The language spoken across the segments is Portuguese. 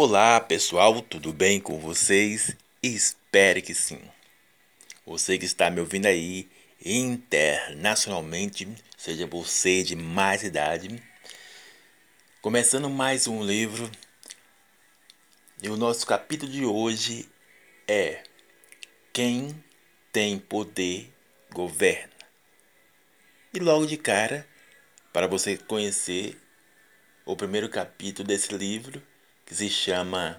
Olá pessoal, tudo bem com vocês? Espero que sim. Você que está me ouvindo aí internacionalmente, seja você de mais idade, começando mais um livro. E o nosso capítulo de hoje é Quem tem poder governa. E logo de cara, para você conhecer o primeiro capítulo desse livro, que se chama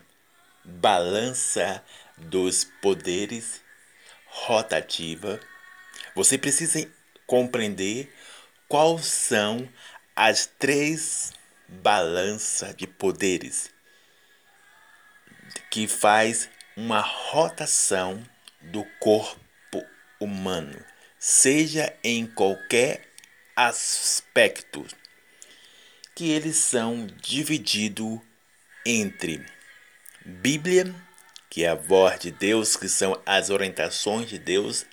Balança dos Poderes Rotativa, você precisa compreender quais são as três balanças de poderes que faz uma rotação do corpo humano, seja em qualquer aspecto, que eles são divididos entre Bíblia, que é a voz de Deus, que são as orientações de Deus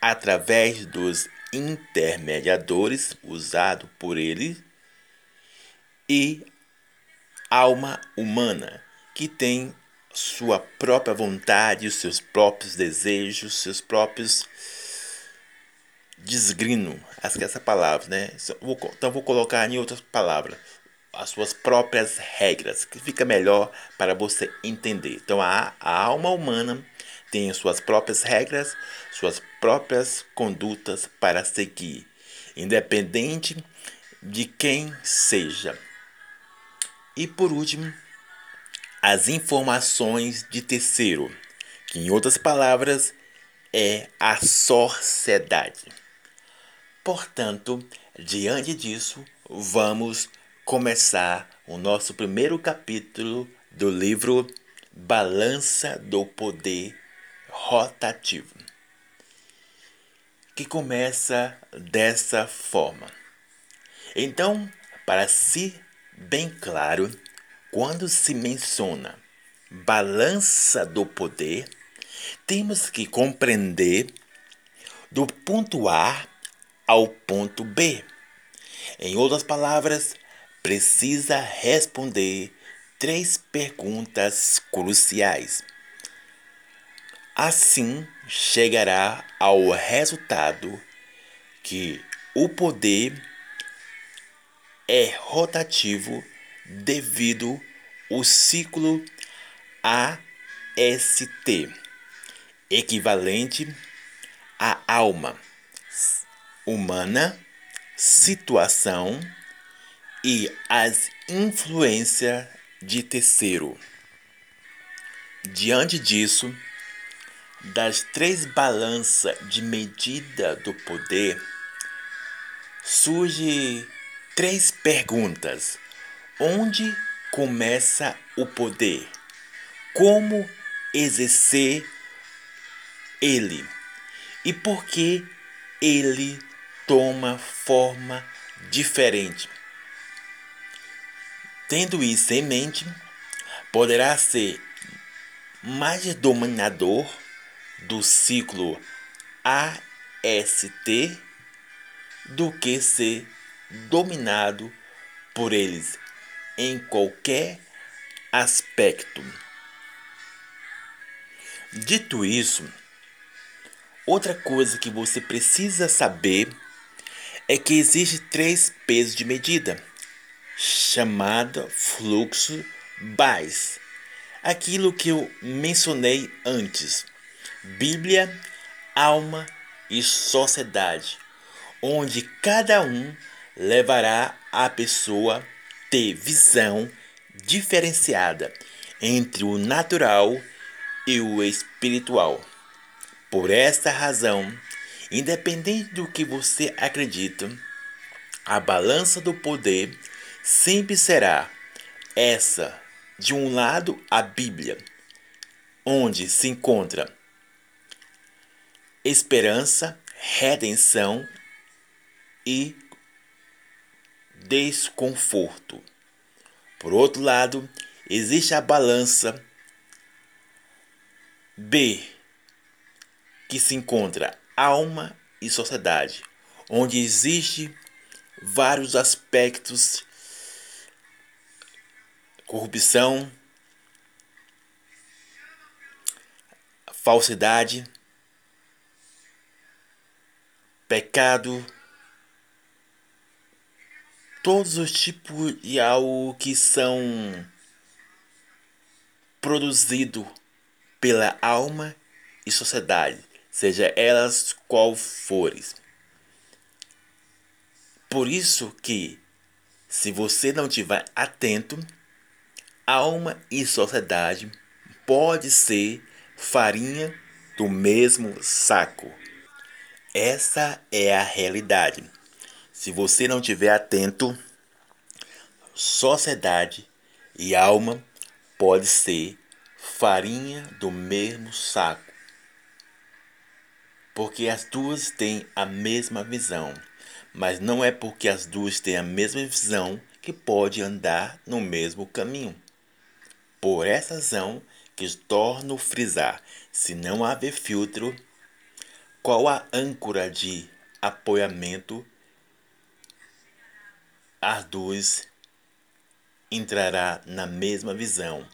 através dos intermediadores usados por ele, e alma humana, que tem sua própria vontade, os seus próprios desejos, seus próprios desgrino, acho que é essa palavra, né? Então vou colocar em outras palavras, as suas próprias regras, que fica melhor para você entender. Então a, a alma humana tem suas próprias regras, suas próprias condutas para seguir, independente de quem seja. E por último, as informações de terceiro, que em outras palavras é a sociedade. Portanto, diante disso, vamos começar o nosso primeiro capítulo do livro Balança do Poder Rotativo, que começa dessa forma. Então, para si bem claro, quando se menciona balança do poder, temos que compreender do ponto A ao ponto B. Em outras palavras, precisa responder três perguntas cruciais. Assim, chegará ao resultado que o poder é rotativo devido ao ciclo AST, equivalente à alma humana, situação e as influências de terceiro. Diante disso, das três balanças de medida do poder, surge três perguntas. Onde começa o poder? Como exercer ele? E por que ele toma forma diferente? Tendo isso em mente, poderá ser mais dominador do ciclo AST do que ser dominado por eles em qualquer aspecto. Dito isso, outra coisa que você precisa saber é que existe três pesos de medida chamada fluxo BAIS. Aquilo que eu mencionei antes: Bíblia, alma e sociedade, onde cada um levará a pessoa ter visão diferenciada entre o natural e o espiritual. Por esta razão, independente do que você acredita, a balança do poder sempre será essa, de um lado, a Bíblia, onde se encontra esperança, redenção e desconforto. Por outro lado, existe a balança B, que se encontra alma e sociedade, onde existe vários aspectos corrupção, falsidade, pecado, todos os tipos de algo que são produzido pela alma e sociedade, seja elas qual fores. Por isso que se você não estiver atento, alma e sociedade pode ser farinha do mesmo saco. Essa é a realidade. Se você não estiver atento, sociedade e alma pode ser farinha do mesmo saco. Porque as duas têm a mesma visão, mas não é porque as duas têm a mesma visão que pode andar no mesmo caminho. Por essa razão que torno frisar, se não haver filtro, qual a âncora de apoiamento? As duas entrará na mesma visão,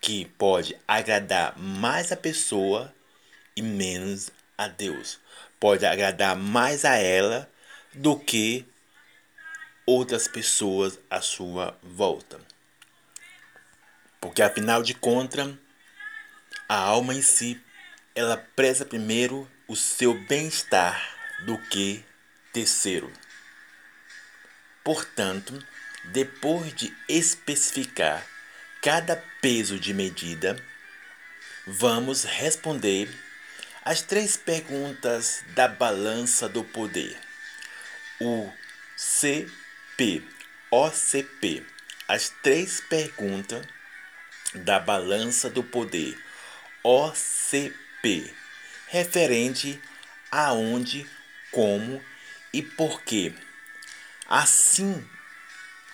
que pode agradar mais a pessoa e menos a Deus. Pode agradar mais a ela do que outras pessoas à sua volta. Porque afinal de contas, a alma em si ela preza primeiro o seu bem-estar do que terceiro. Portanto, depois de especificar cada peso de medida, vamos responder as três perguntas da balança do poder. O CP, OCP, as três perguntas da balança do poder, OCP. Referente a onde, como e por quê. Assim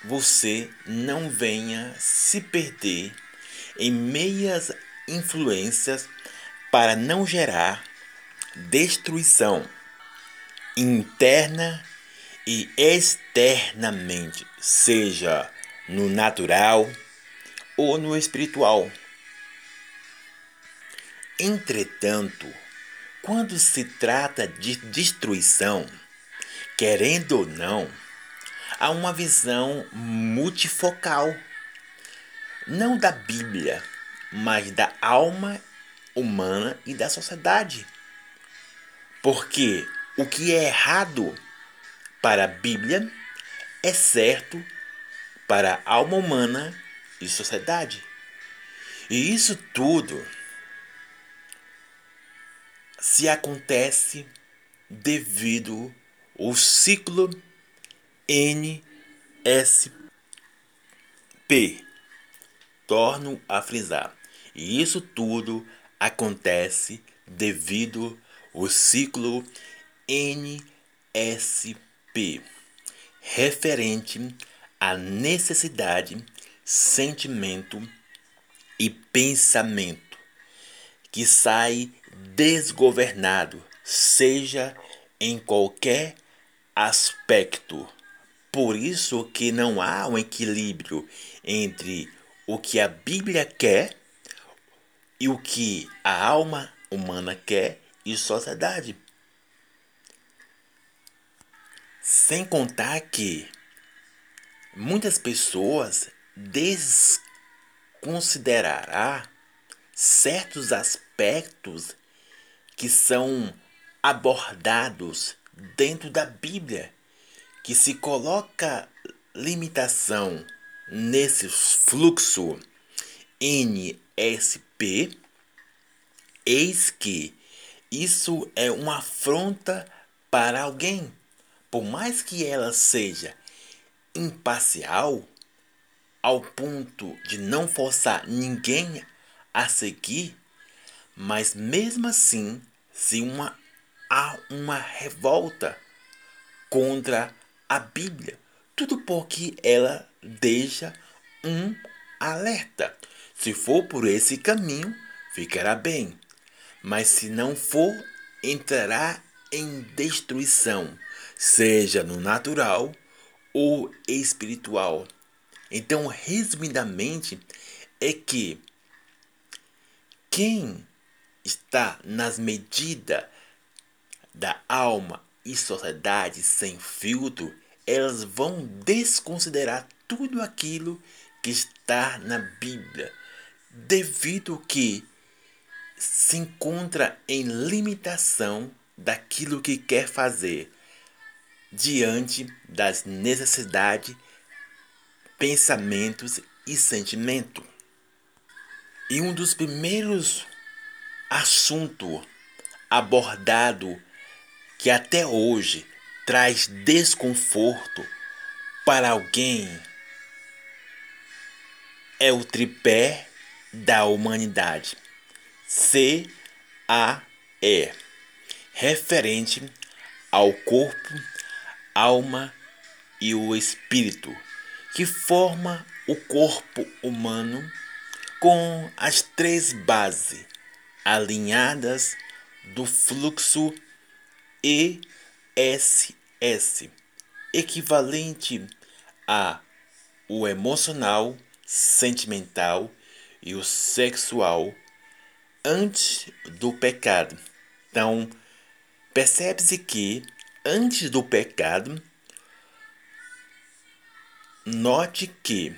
você não venha se perder em meias influências para não gerar destruição interna e externamente, seja no natural ou no espiritual. Entretanto, quando se trata de destruição, querendo ou não, há uma visão multifocal, não da Bíblia, mas da alma humana e da sociedade. Porque o que é errado para a Bíblia é certo para a alma humana e sociedade. E isso tudo se acontece devido ao ciclo NSP. Torno a frisar. E isso tudo acontece devido ao ciclo NSP, referente à necessidade, sentimento e pensamento que sai desgovernado, seja em qualquer aspecto. Por isso que não há um equilíbrio entre o que a Bíblia quer e o que a alma humana quer e sociedade. Sem contar que muitas pessoas desconsiderará certos aspectos que são abordados dentro da Bíblia, que se coloca limitação nesse fluxo NSP, eis que isso é uma afronta para alguém, por mais que ela seja imparcial, ao ponto de não forçar ninguém a seguir, mas mesmo assim, se uma, há uma revolta contra a Bíblia, tudo porque ela deixa um alerta. Se for por esse caminho, ficará bem, mas se não for, entrará em destruição, seja no natural ou espiritual. Então, resumidamente, é que quem está nas medidas da alma e sociedade sem filtro, elas vão desconsiderar tudo aquilo que está na Bíblia, devido que se encontra em limitação daquilo que quer fazer diante das necessidades, pensamentos e sentimentos. E um dos primeiros assuntos abordado que até hoje traz desconforto para alguém é o tripé da humanidade. C A E, referente ao corpo, alma e o espírito, que forma o corpo humano com as três bases alinhadas do fluxo ESS, equivalente a o emocional, sentimental e o sexual antes do pecado. Então, percebe-se que antes do pecado, note que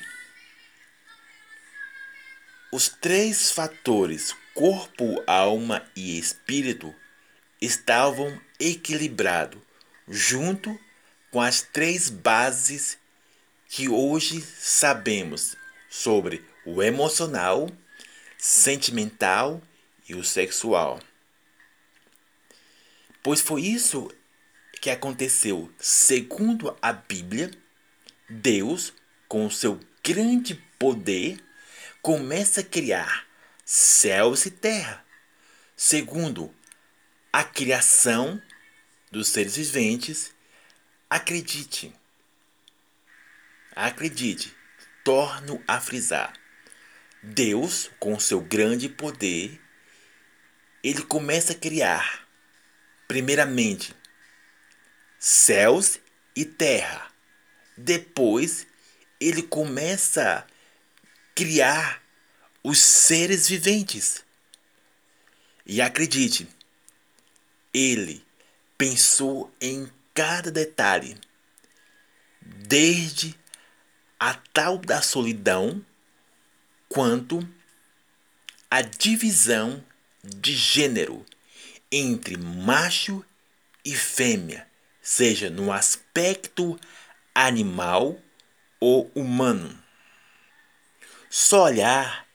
os três fatores corpo, alma e espírito estavam equilibrados, junto com as três bases que hoje sabemos sobre o emocional, sentimental e o sexual. Pois foi isso que aconteceu, segundo a Bíblia, Deus, com o seu grande poder, começa a criar céus e terra, segundo a criação dos seres viventes. Acredite, acredite, torno a frisar. Deus, com seu grande poder, ele começa a criar, primeiramente, céus e terra. Depois, ele começa a criar os seres viventes. E acredite, ele pensou em cada detalhe, desde a tal da solidão quanto a divisão de gênero entre macho e fêmea, seja no aspecto animal ou humano. Só olhar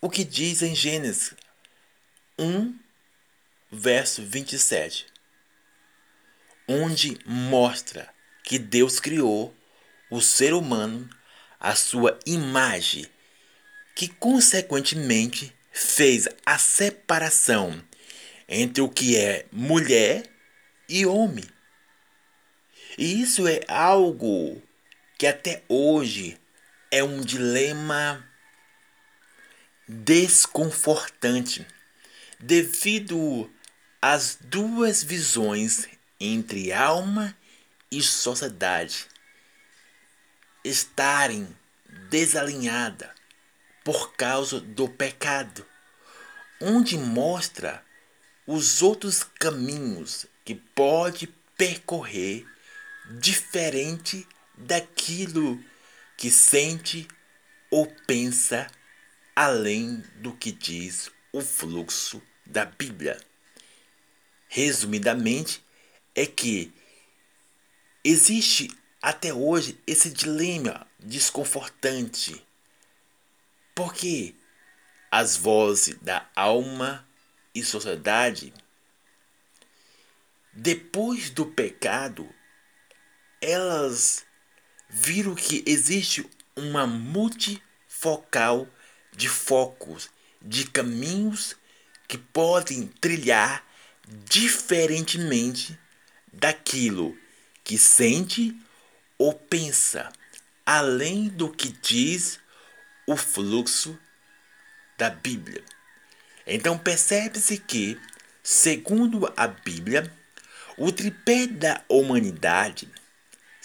o que diz em Gênesis 1, verso 27, onde mostra que Deus criou o ser humano à sua imagem que consequentemente fez a separação entre o que é mulher e homem. E isso é algo que até hoje é um dilema desconfortante devido às duas visões entre alma e sociedade estarem desalinhadas por causa do pecado, onde mostra os outros caminhos que pode percorrer diferente daquilo que sente ou pensa além do que diz o fluxo da Bíblia. Resumidamente, é que existe até hoje esse dilema desconfortante porque as vozes da alma e sociedade, depois do pecado, elas viram que existe uma multifocal de focos, de caminhos que podem trilhar diferentemente daquilo que sente ou pensa, além do que diz o fluxo da Bíblia. Então percebe-se que, segundo a Bíblia, o tripé da humanidade,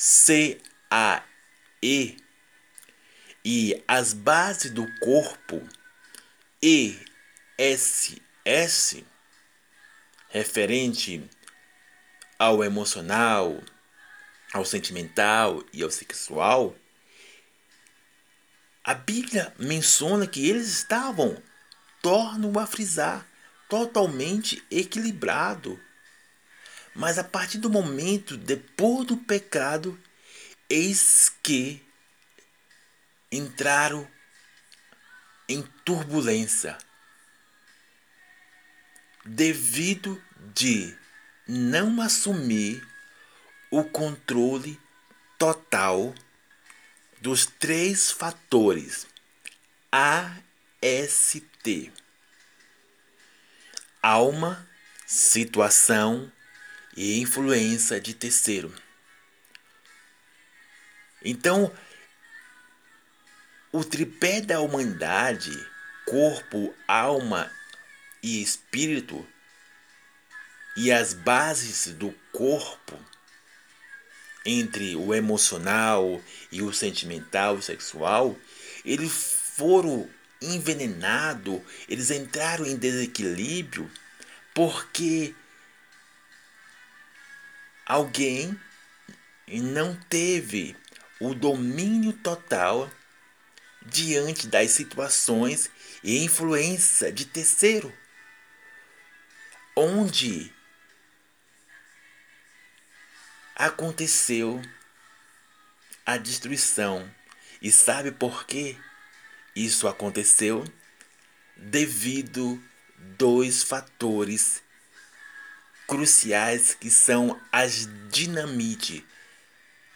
C-A-E, e as bases do corpo, E-S-S, referente ao emocional, ao sentimental e ao sexual, a Bíblia menciona que eles estavam, tornam a frisar, totalmente equilibrado. Mas a partir do momento depois do pecado, eis que entraram em turbulência. Devido de não assumir o controle total dos três fatores AST: alma, situação e influência de terceiro. Então, o tripé da humanidade, corpo, alma e espírito, e as bases do corpo entre o emocional e o sentimental e sexual, eles foram envenenados, eles entraram em desequilíbrio porque alguém não teve o domínio total diante das situações e influência de terceiro, onde aconteceu a destruição. E sabe por que isso aconteceu? Devido dois fatores cruciais que são as dinamite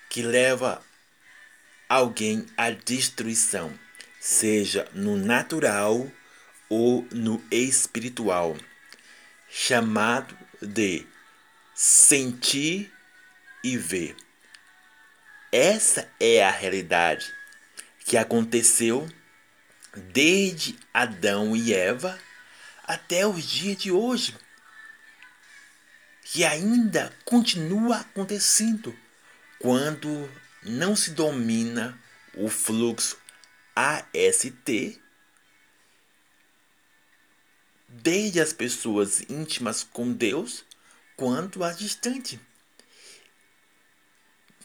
que leva alguém à destruição, seja no natural ou no espiritual, chamado de sentir e ver. Essa é a realidade que aconteceu desde Adão e Eva até os dias de hoje, que ainda continua acontecendo. Quando não se domina o fluxo AST, desde as pessoas íntimas com Deus quanto as distantes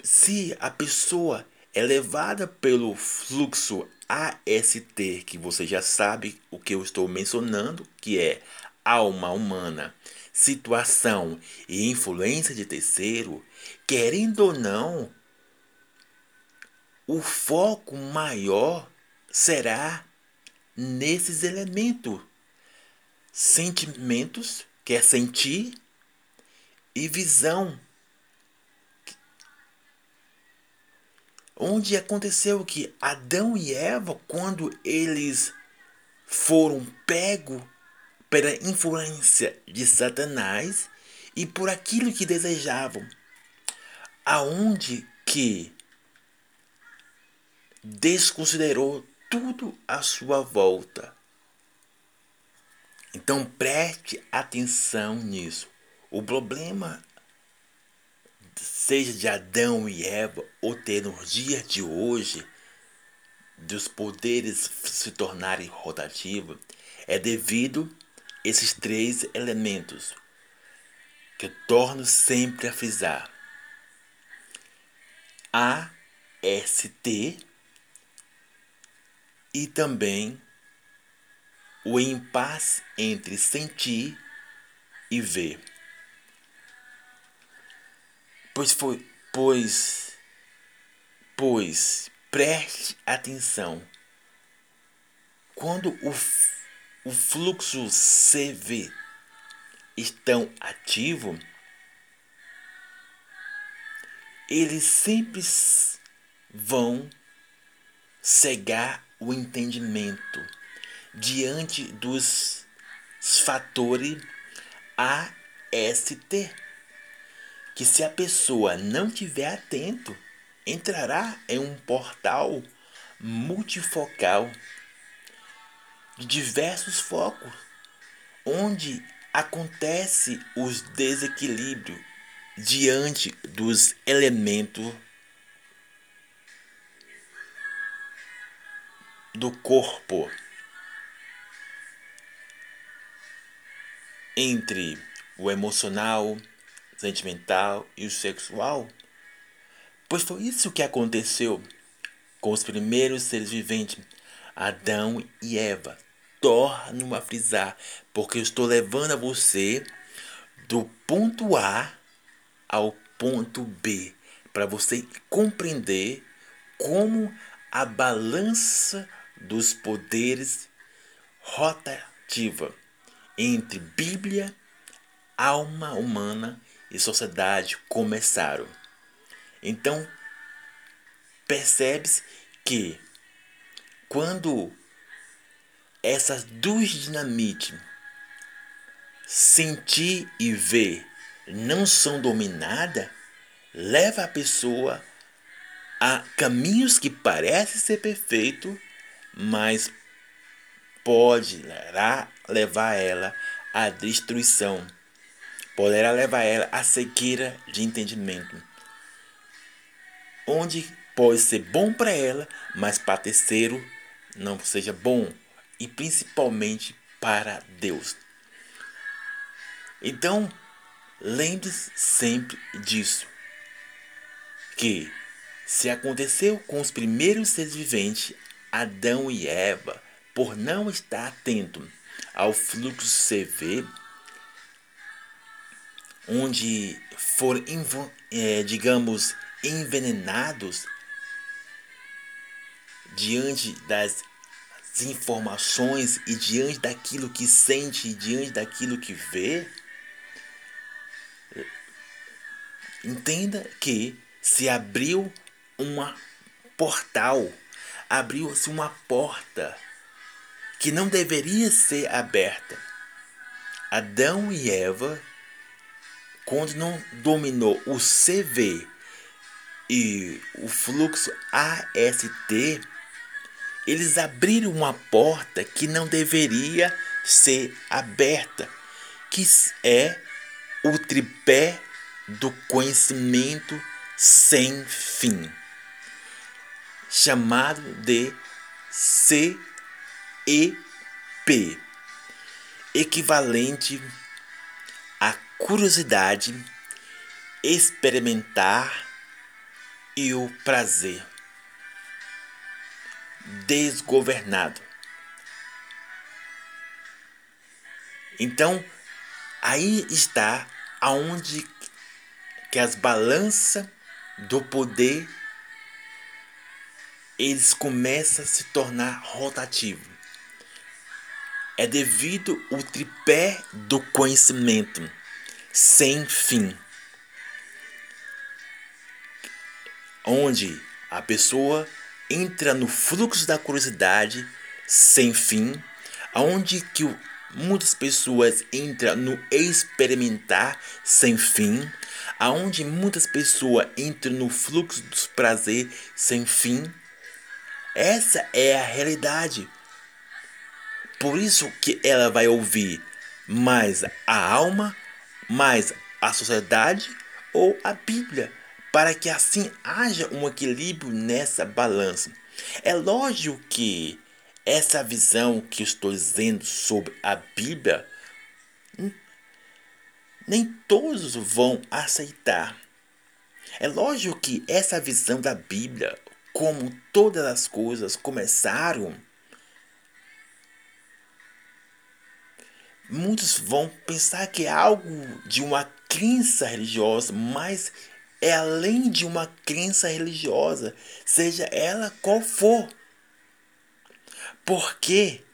se a pessoa é levada pelo fluxo AST, que você já sabe o que eu estou mencionando, que é alma humana, situação e influência de terceiro, querendo ou não, o foco maior será nesses elementos. Sentimentos, que é sentir, e visão, onde aconteceu que Adão e Eva, quando eles foram pegos pela influência de Satanás e por aquilo que desejavam, aonde que desconsiderou tudo à sua volta. Então preste atenção nisso. O problema seja de Adão e Eva, ou ter nos dias de hoje, dos poderes se tornarem rotativos, é devido esses três elementos que eu torno sempre a frisar. A, S, T e também o impasse entre sentir e ver. Pois foi, pois, pois, preste atenção. Quando o, o fluxo CV estão ativo, eles sempre vão cegar o entendimento diante dos fatores AST que se a pessoa não tiver atento, entrará em um portal multifocal de diversos focos, onde acontece os desequilíbrios diante dos elementos do corpo entre o emocional, sentimental e o sexual. Pois foi isso que aconteceu com os primeiros seres viventes, Adão e Eva. Torno a frisar, porque eu estou levando a você do ponto A ao ponto B, para você compreender como a balança dos poderes rotativa entre Bíblia, alma humana e sociedade começaram. Então, percebe-se que quando essas duas dinamites sentir e ver não são dominadas, leva a pessoa a caminhos que parecem ser perfeitos, mas pode levar ela à destruição, poderá levar ela à cegueira de entendimento, onde pode ser bom para ela, mas para terceiro não seja bom, e principalmente para Deus. Então, lembre-se sempre disso, que se aconteceu com os primeiros seres viventes, Adão e Eva, por não estar atento ao fluxo CV, onde foram, é, digamos, envenenados diante das informações e diante daquilo que sente, diante daquilo que vê, entenda que se abriu uma portal, abriu-se uma porta que não deveria ser aberta. Adão e Eva, quando não dominou o CV e o fluxo AST, eles abriram uma porta que não deveria ser aberta, que é o tripé do conhecimento sem fim chamado de CEP, equivalente à curiosidade, experimentar e o prazer. Desgovernado. Então, aí está aonde que as balanças do poder eles começam a se tornar rotativos. É devido ao tripé do conhecimento sem fim, onde a pessoa entra no fluxo da curiosidade sem fim, onde que muitas pessoas entram no experimentar sem fim, aonde muitas pessoas entram no fluxo dos prazer sem fim, essa é a realidade. Por isso que ela vai ouvir mais a alma, mais a sociedade ou a Bíblia, para que assim haja um equilíbrio nessa balança. É lógico que essa visão que estou dizendo sobre a Bíblia, nem todos vão aceitar. É lógico que essa visão da Bíblia como todas as coisas começaram, muitos vão pensar que é algo de uma crença religiosa, mas é além de uma crença religiosa, seja ela qual for. Por que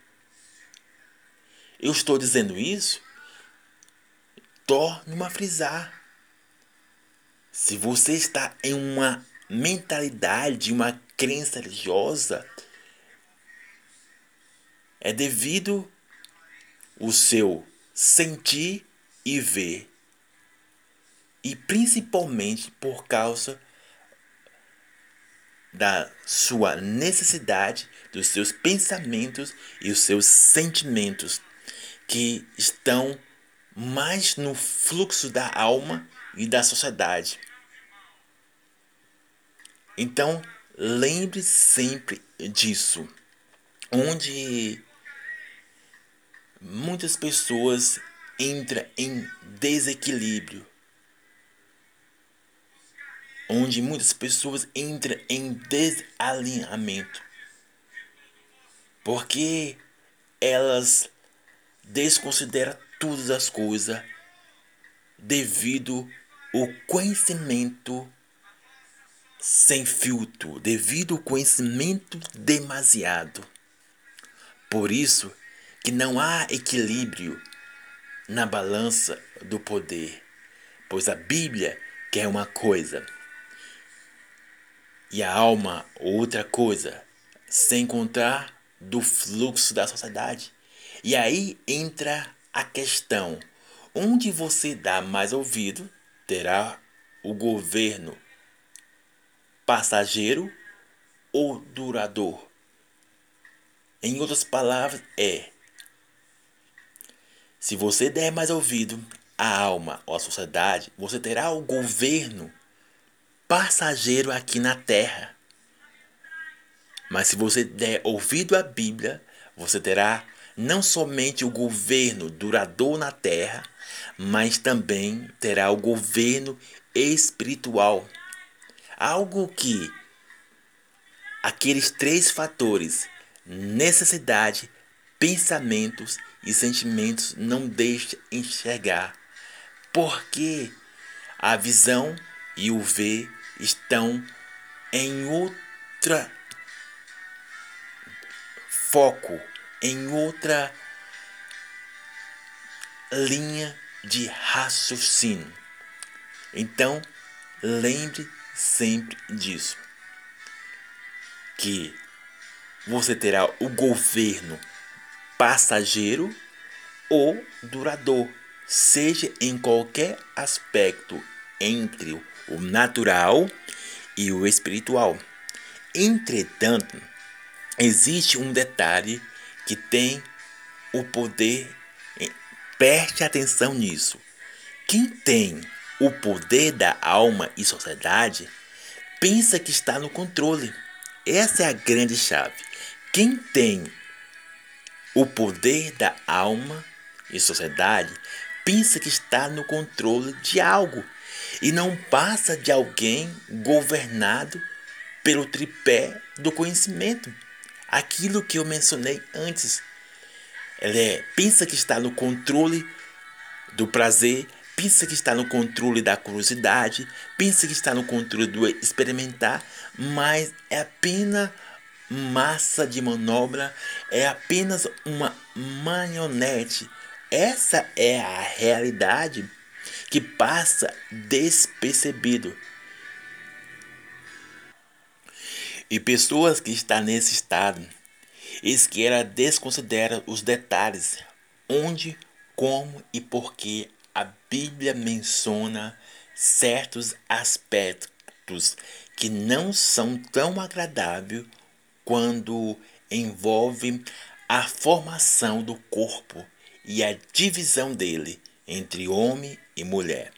eu estou dizendo isso? Torno a frisar. Se você está em uma mentalidade, uma crença religiosa, é devido o seu sentir e ver. E principalmente por causa da sua necessidade, dos seus pensamentos e os seus sentimentos que estão mais no fluxo da alma e da sociedade. Então, lembre sempre disso. Onde muitas pessoas entra em desequilíbrio. Onde muitas pessoas entram em desalinhamento. Porque elas desconsideram todas as coisas devido ao conhecimento sem filtro, devido ao conhecimento demasiado. Por isso que não há equilíbrio na balança do poder, pois a Bíblia quer uma coisa e a alma outra coisa, sem contar do fluxo da sociedade. E aí entra a questão: onde você dá mais ouvido, terá o governo passageiro ou duradouro. Em outras palavras, é: se você der mais ouvido à alma ou à sociedade, você terá o governo passageiro aqui na terra. Mas se você der ouvido à Bíblia, você terá não somente o governo duradouro na terra, mas também terá o governo espiritual. Algo que aqueles três fatores, necessidade, pensamentos e sentimentos, não deixam enxergar. Porque a visão e o ver estão em outra foco, em outra linha de raciocínio. Então, lembre sempre disso. Que você terá o governo passageiro ou duradouro, seja em qualquer aspecto entre o natural e o espiritual. Entretanto, existe um detalhe que tem o poder, preste atenção nisso. Quem tem o poder da alma e sociedade, pensa que está no controle. Essa é a grande chave. Quem tem o poder da alma e sociedade pensa que está no controle de algo e não passa de alguém governado pelo tripé do conhecimento. Aquilo que eu mencionei antes. Ele é, pensa que está no controle do prazer, pensa que está no controle da curiosidade, pensa que está no controle do experimentar, mas é apenas massa de manobra, é apenas uma marionete. Essa é a realidade que passa despercebido. E pessoas que estão nesse estado, eles que ela desconsidera os detalhes, onde, como e por que a Bíblia menciona certos aspectos que não são tão agradáveis quando envolvem a formação do corpo e a divisão dele entre homem e mulher.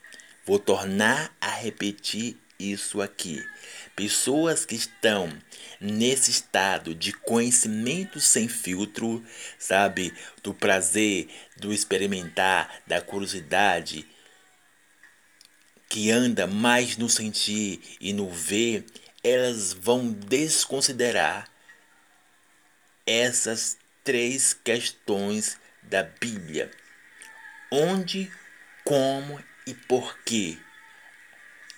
Vou tornar a repetir isso aqui. Pessoas que estão nesse estado de conhecimento sem filtro, sabe? Do prazer, do experimentar, da curiosidade, que anda mais no sentir e no ver, elas vão desconsiderar essas três questões da Bíblia: onde, como e por que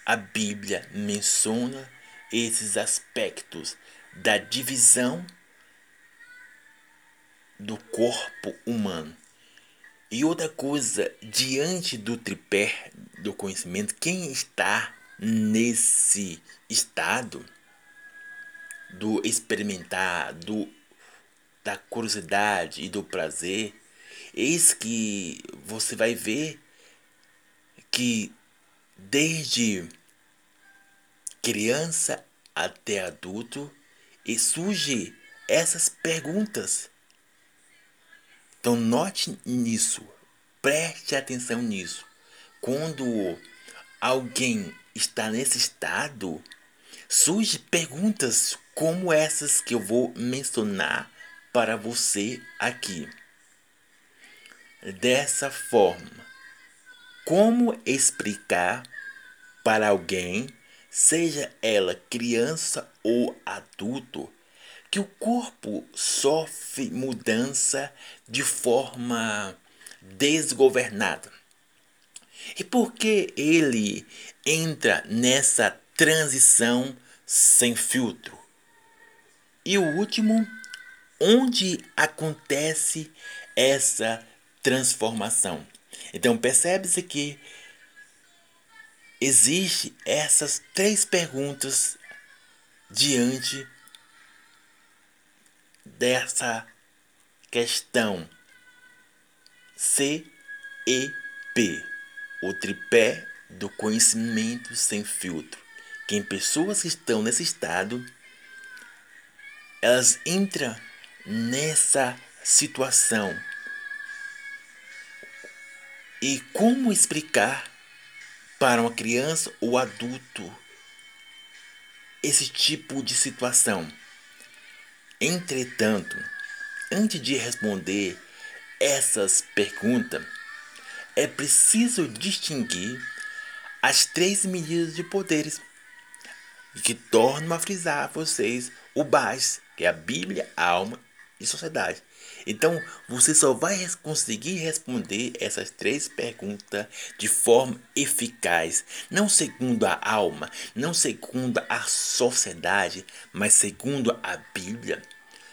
a Bíblia menciona esses aspectos da divisão do corpo humano. E outra coisa, diante do tripé do conhecimento, quem está nesse estado do experimentar, do da curiosidade e do prazer, eis que você vai ver que desde criança até adulto e surge essas perguntas. Então note nisso, preste atenção nisso. Quando alguém está nesse estado, surge perguntas como essas que eu vou mencionar para você aqui. dessa forma. Como explicar para alguém, seja ela criança ou adulto, que o corpo sofre mudança de forma desgovernada? E por que ele entra nessa transição sem filtro? E o último, onde acontece essa transformação? Então percebe-se que existe essas três perguntas diante dessa questão C e P o tripé do conhecimento sem filtro. Que em pessoas que estão nesse estado, elas entram nessa situação. E como explicar para uma criança ou adulto esse tipo de situação? Entretanto, antes de responder essas perguntas, é preciso distinguir as três medidas de poderes que tornam a frisar a vocês o base, que é a Bíblia, a alma e sociedade. Então, você só vai conseguir responder essas três perguntas de forma eficaz, não segundo a alma, não segundo a sociedade, mas segundo a Bíblia.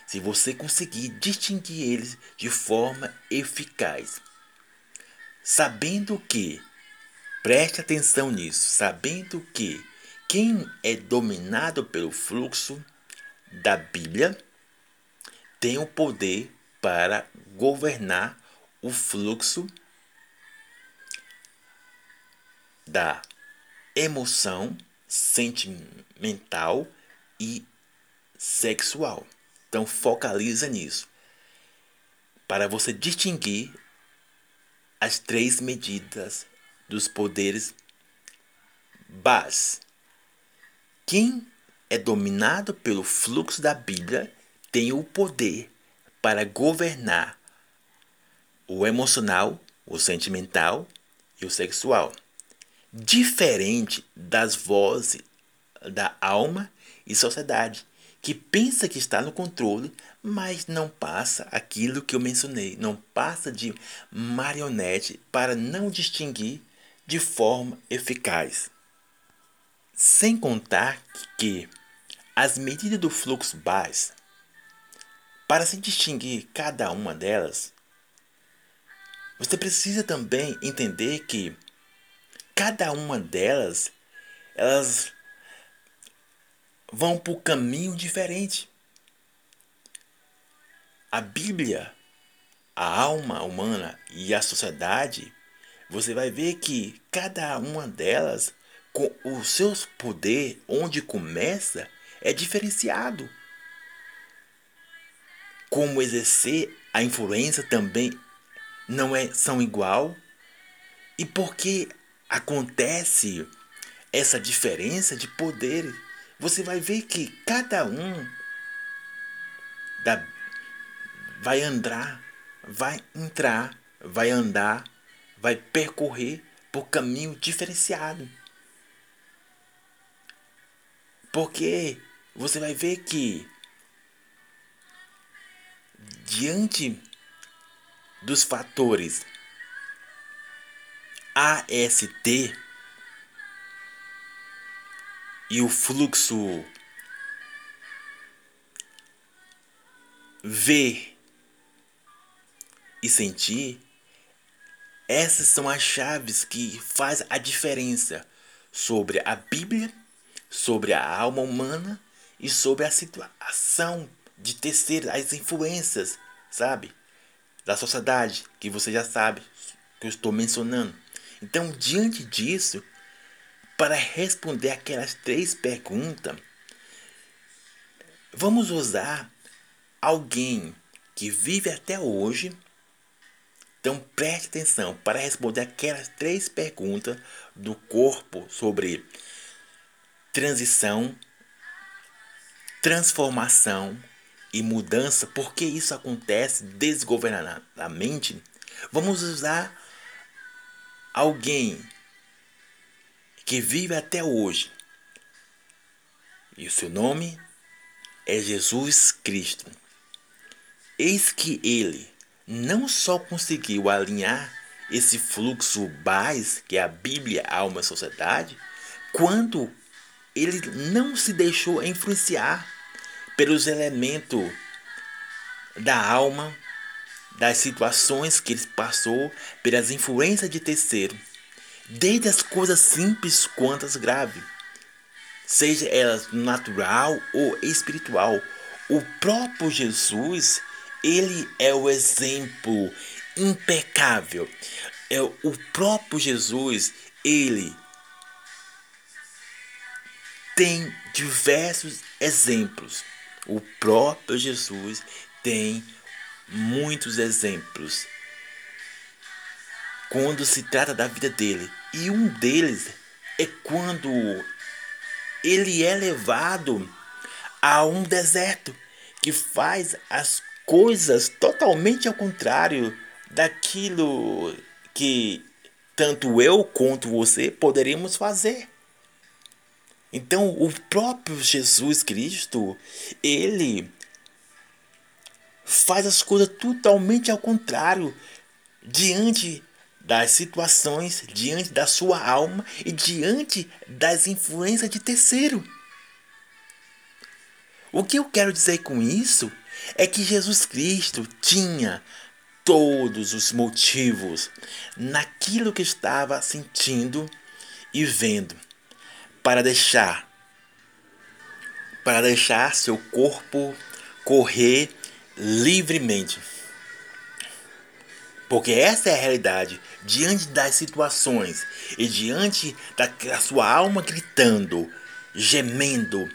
Se você conseguir distinguir eles de forma eficaz sabendo que, preste atenção nisso, sabendo que quem é dominado pelo fluxo da Bíblia tem o poder para governar o fluxo da emoção sentimental e sexual. Então focaliza nisso. Para você distinguir as três medidas dos poderes base. Quem é dominado pelo fluxo da Bíblia tem o poder para governar o emocional, o sentimental e o sexual. Diferente das vozes da alma e sociedade, que pensa que está no controle, mas não passa aquilo que eu mencionei, não passa de marionete para não distinguir de forma eficaz. Sem contar que as medidas do fluxo base, para se distinguir cada uma delas, você precisa também entender que cada uma delas elas vão por caminho diferente. A Bíblia, a alma humana e a sociedade, você vai ver que cada uma delas, com os seus poderes, onde começa, é diferenciado. Como exercer a influência também não é são igual. E por que acontece essa diferença de poderes? você vai ver que cada um da, vai andar, vai entrar, vai andar, vai percorrer por caminho diferenciado. Porque você vai ver que diante dos fatores AST e o fluxo ver e sentir, essas são as chaves que faz a diferença sobre a Bíblia, sobre a alma humana e sobre a situação de terceiros, as influências, sabe? Da sociedade, que você já sabe que eu estou mencionando. Então, diante disso, para responder aquelas três perguntas, vamos usar alguém que vive até hoje. Então preste atenção para responder aquelas três perguntas do corpo sobre transição, transformação e mudança. Por que isso acontece desgovernadamente? Vamos usar alguém que vive até hoje. E o seu nome é Jesus Cristo. Eis que ele não só conseguiu alinhar esse fluxo base que é a Bíblia, alma e sociedade, quanto ele não se deixou influenciar pelos elementos da alma, das situações que ele passou, pelas influências de terceiro, desde as coisas simples quanto as graves, seja elas natural ou espiritual. O próprio Jesus, ele é o exemplo impecável. É o próprio Jesus, ele tem diversos exemplos. O próprio Jesus tem muitos exemplos quando se trata da vida dele. E um deles é quando ele é levado a um deserto que faz as coisas totalmente ao contrário daquilo que tanto eu quanto você poderíamos fazer. Então, o próprio Jesus Cristo, ele faz as coisas totalmente ao contrário diante das situações, diante da sua alma e diante das influências de terceiro. O que eu quero dizer com isso é que Jesus Cristo tinha todos os motivos naquilo que estava sentindo e vendo para deixar para deixar seu corpo correr livremente. Porque essa é a realidade. Diante das situações e diante da, sua alma gritando, gemendo,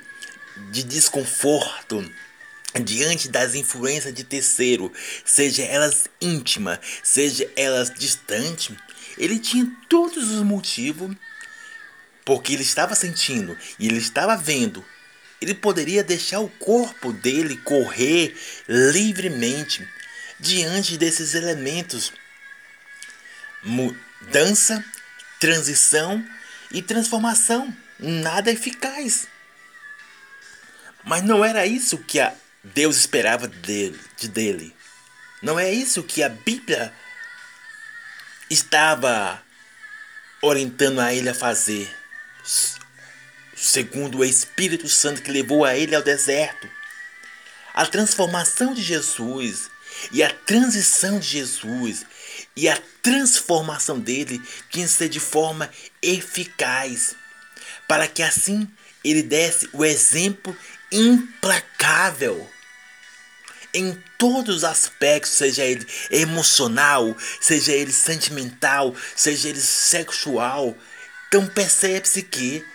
de desconforto, diante das influências de terceiro, seja elas íntimas, seja elas distantes, ele tinha todos os motivos, porque ele estava sentindo e ele estava vendo. Ele poderia deixar o corpo dele correr livremente diante desses elementos: mudança, transição e transformação. Nada eficaz. Mas não era isso que Deus esperava dele, de dele. Não é isso que a Bíblia estava orientando a ele a fazer, segundo o Espírito Santo que levou a ele ao deserto. A transformação de Jesus e a transição de Jesus e a transformação dele tinha que ser de forma eficaz, para que assim ele desse o exemplo implacável em todos os aspectos, seja ele emocional, seja ele sentimental, seja ele sexual. Então percebe-se que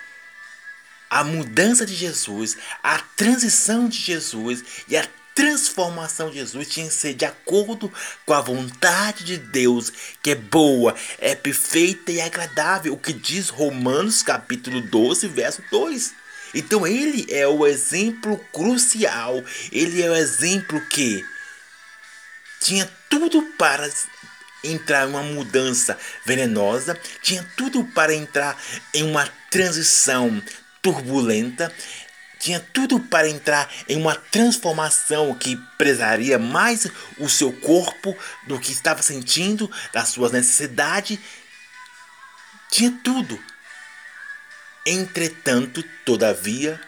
a mudança de Jesus, a transição de Jesus e a transformação de Jesus tinha que ser de acordo com a vontade de Deus, que é boa, é perfeita e agradável, o que diz Romanos capítulo 12, verso 2. Então ele é o exemplo crucial, ele é o exemplo que tinha tudo para entrar em uma mudança venenosa, tinha tudo para entrar em uma transição turbulenta, tinha tudo para entrar em uma transformação que prezaria mais o seu corpo do que estava sentindo, das suas necessidades. Tinha tudo. Entretanto, todavia,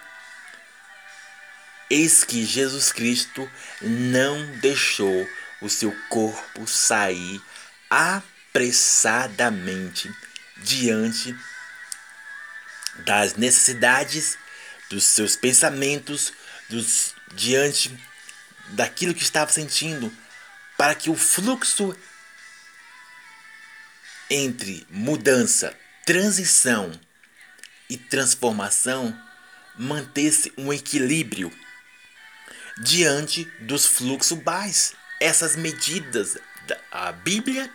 eis que Jesus Cristo não deixou o seu corpo sair apressadamente diante das necessidades dos seus pensamentos, dos, diante daquilo que estava sentindo, para que o fluxo entre mudança, transição e transformação manter-se um equilíbrio diante dos fluxos baixos. Essas medidas da Bíblia,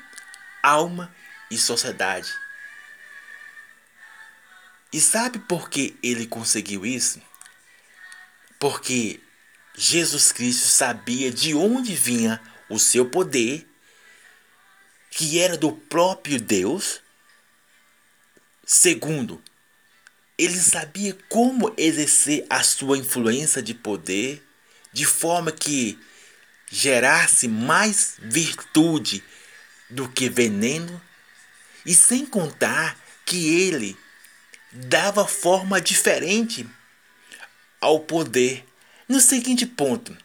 alma e sociedade. E sabe por que ele conseguiu isso? Porque Jesus Cristo sabia de onde vinha o seu poder que era do próprio Deus. Segundo, ele sabia como exercer a sua influência de poder de forma que gerasse mais virtude do que veneno, e sem contar que ele dava forma diferente ao poder. No seguinte ponto,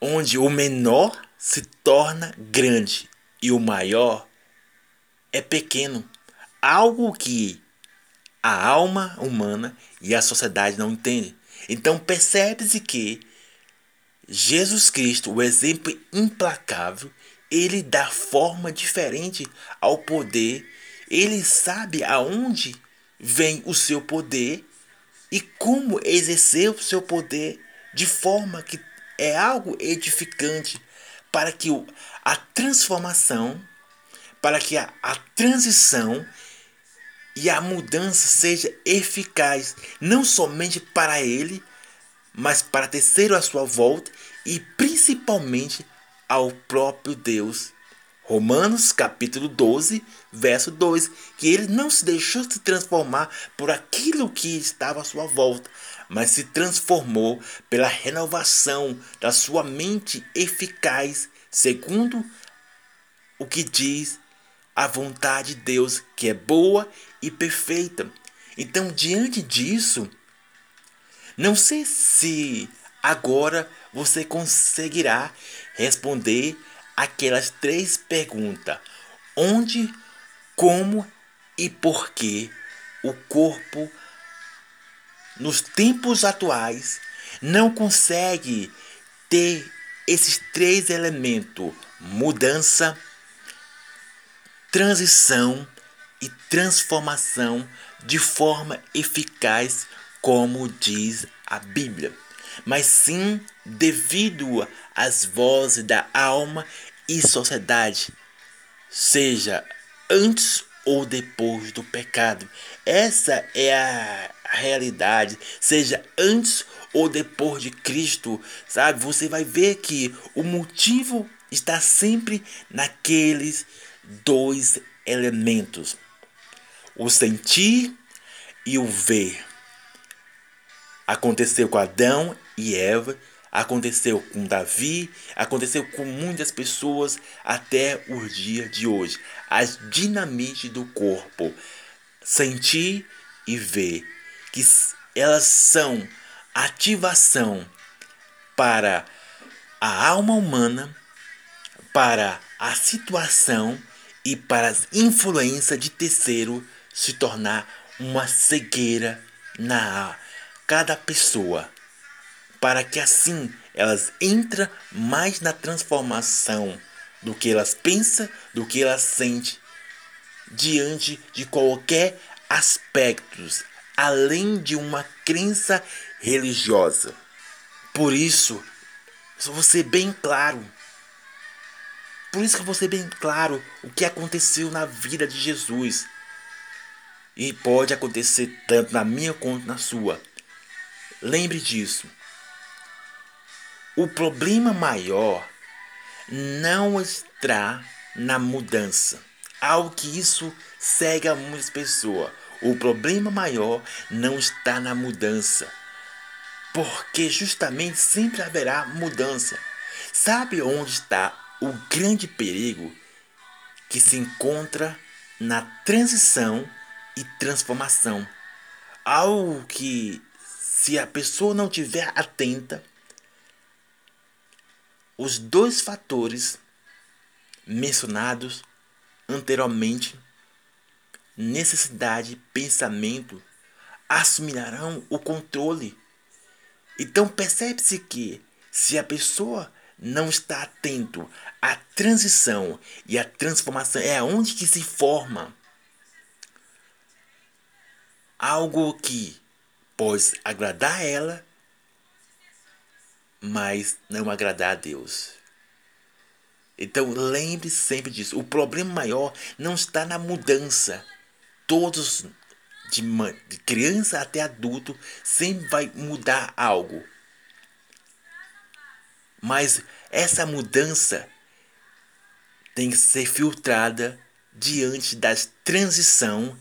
onde o menor se torna grande e o maior é pequeno, algo que a alma humana e a sociedade não entendem. Então percebe-se que Jesus Cristo, o exemplo implacável, ele dá forma diferente ao poder. Ele sabe aonde vem o seu poder e como exercer o seu poder de forma que é algo edificante para que a transformação, para que a, a transição e a mudança seja eficaz, não somente para ele, mas para terceiro à sua volta e principalmente ao próprio Deus. Romanos capítulo 12, verso 2, que ele não se deixou se transformar por aquilo que estava à sua volta, mas se transformou pela renovação da sua mente eficaz, segundo o que diz a vontade de Deus, que é boa e perfeita. Então, diante disso, não sei se agora você conseguirá responder aquelas três perguntas: onde, como e por que o corpo, nos tempos atuais, não consegue ter esses três elementos: mudança, transição e transformação de forma eficaz, como diz a Bíblia, mas sim devido às vozes da alma e sociedade, seja antes ou depois do pecado. Essa é a realidade, seja antes ou depois de Cristo, sabe? Você vai ver que o motivo está sempre naqueles dois elementos: o sentir e o ver. Aconteceu com Adão e Eva, aconteceu com Davi, aconteceu com muitas pessoas até o dia de hoje. As dinamites do corpo, sentir e ver, que elas são ativação para a alma humana, para a situação e para as influências de terceiro se tornar uma cegueira na cada pessoa, para que assim elas entrem mais na transformação do que elas pensam, do que elas sentem diante de qualquer aspecto, além de uma crença religiosa. Por isso, ser bem claro, por isso que ser bem claro o que aconteceu na vida de Jesus. E pode acontecer tanto na minha quanto na sua. Lembre disso. O problema maior não está na mudança. Algo que isso cega muitas pessoas. O problema maior não está na mudança. Porque justamente sempre haverá mudança. Sabe onde está o grande perigo que se encontra na transição e transformação. Algo que, se a pessoa não tiver atenta, os dois fatores mencionados anteriormente, necessidade e pensamento, assumirão o controle. Então percebe-se que se a pessoa não está atento à transição e à transformação, é onde que se forma algo que pode agradar a ela, mas não agradar a Deus. Então lembre sempre disso. O problema maior não está na mudança. Todos, de, de criança até adulto, sempre vai mudar algo. Mas essa mudança tem que ser filtrada diante da transição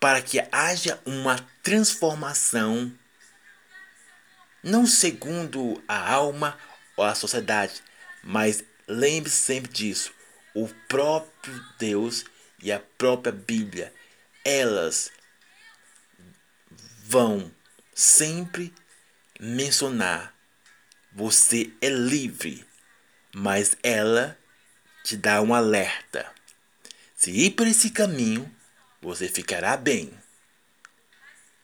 para que haja uma transformação não segundo a alma ou a sociedade, mas lembre -se sempre disso. O próprio Deus e a própria Bíblia, elas vão sempre mencionar: você é livre, mas ela te dá um alerta. Se ir por esse caminho, você ficará bem,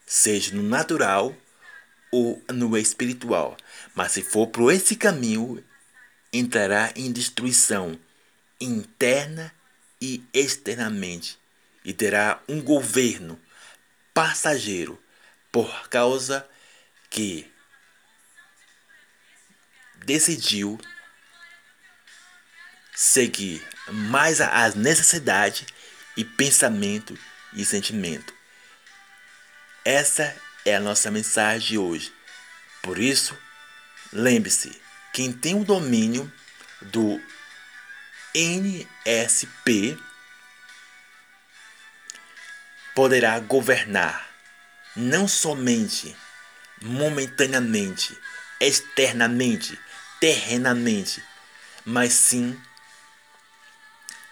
seja no natural ou no espiritual. Mas se for por esse caminho, entrará em destruição interna e externamente, e terá um governo passageiro por causa que decidiu seguir mais as necessidades e pensamento e sentimento. Essa é a nossa mensagem de hoje. Por isso, lembre-se, quem tem o domínio do NSP poderá governar não somente momentaneamente, externamente, terrenamente, mas sim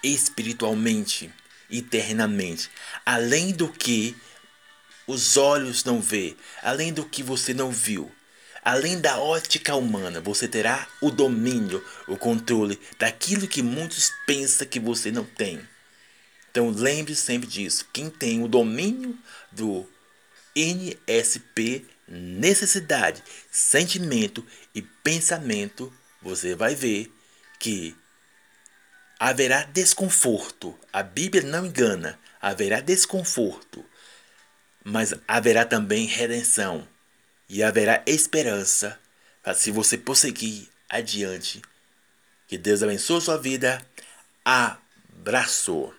espiritualmente e terrenamente, além do que os olhos não vê, além do que você não viu. Além da ótica humana, você terá o domínio, o controle daquilo que muitos pensam que você não tem. Então lembre sempre disso. Quem tem o domínio do NSP, necessidade, sentimento e pensamento, você vai ver que haverá desconforto. A Bíblia não engana. Haverá desconforto mas haverá também redenção e haverá esperança para se você prosseguir adiante. Que Deus abençoe sua vida. Abraço.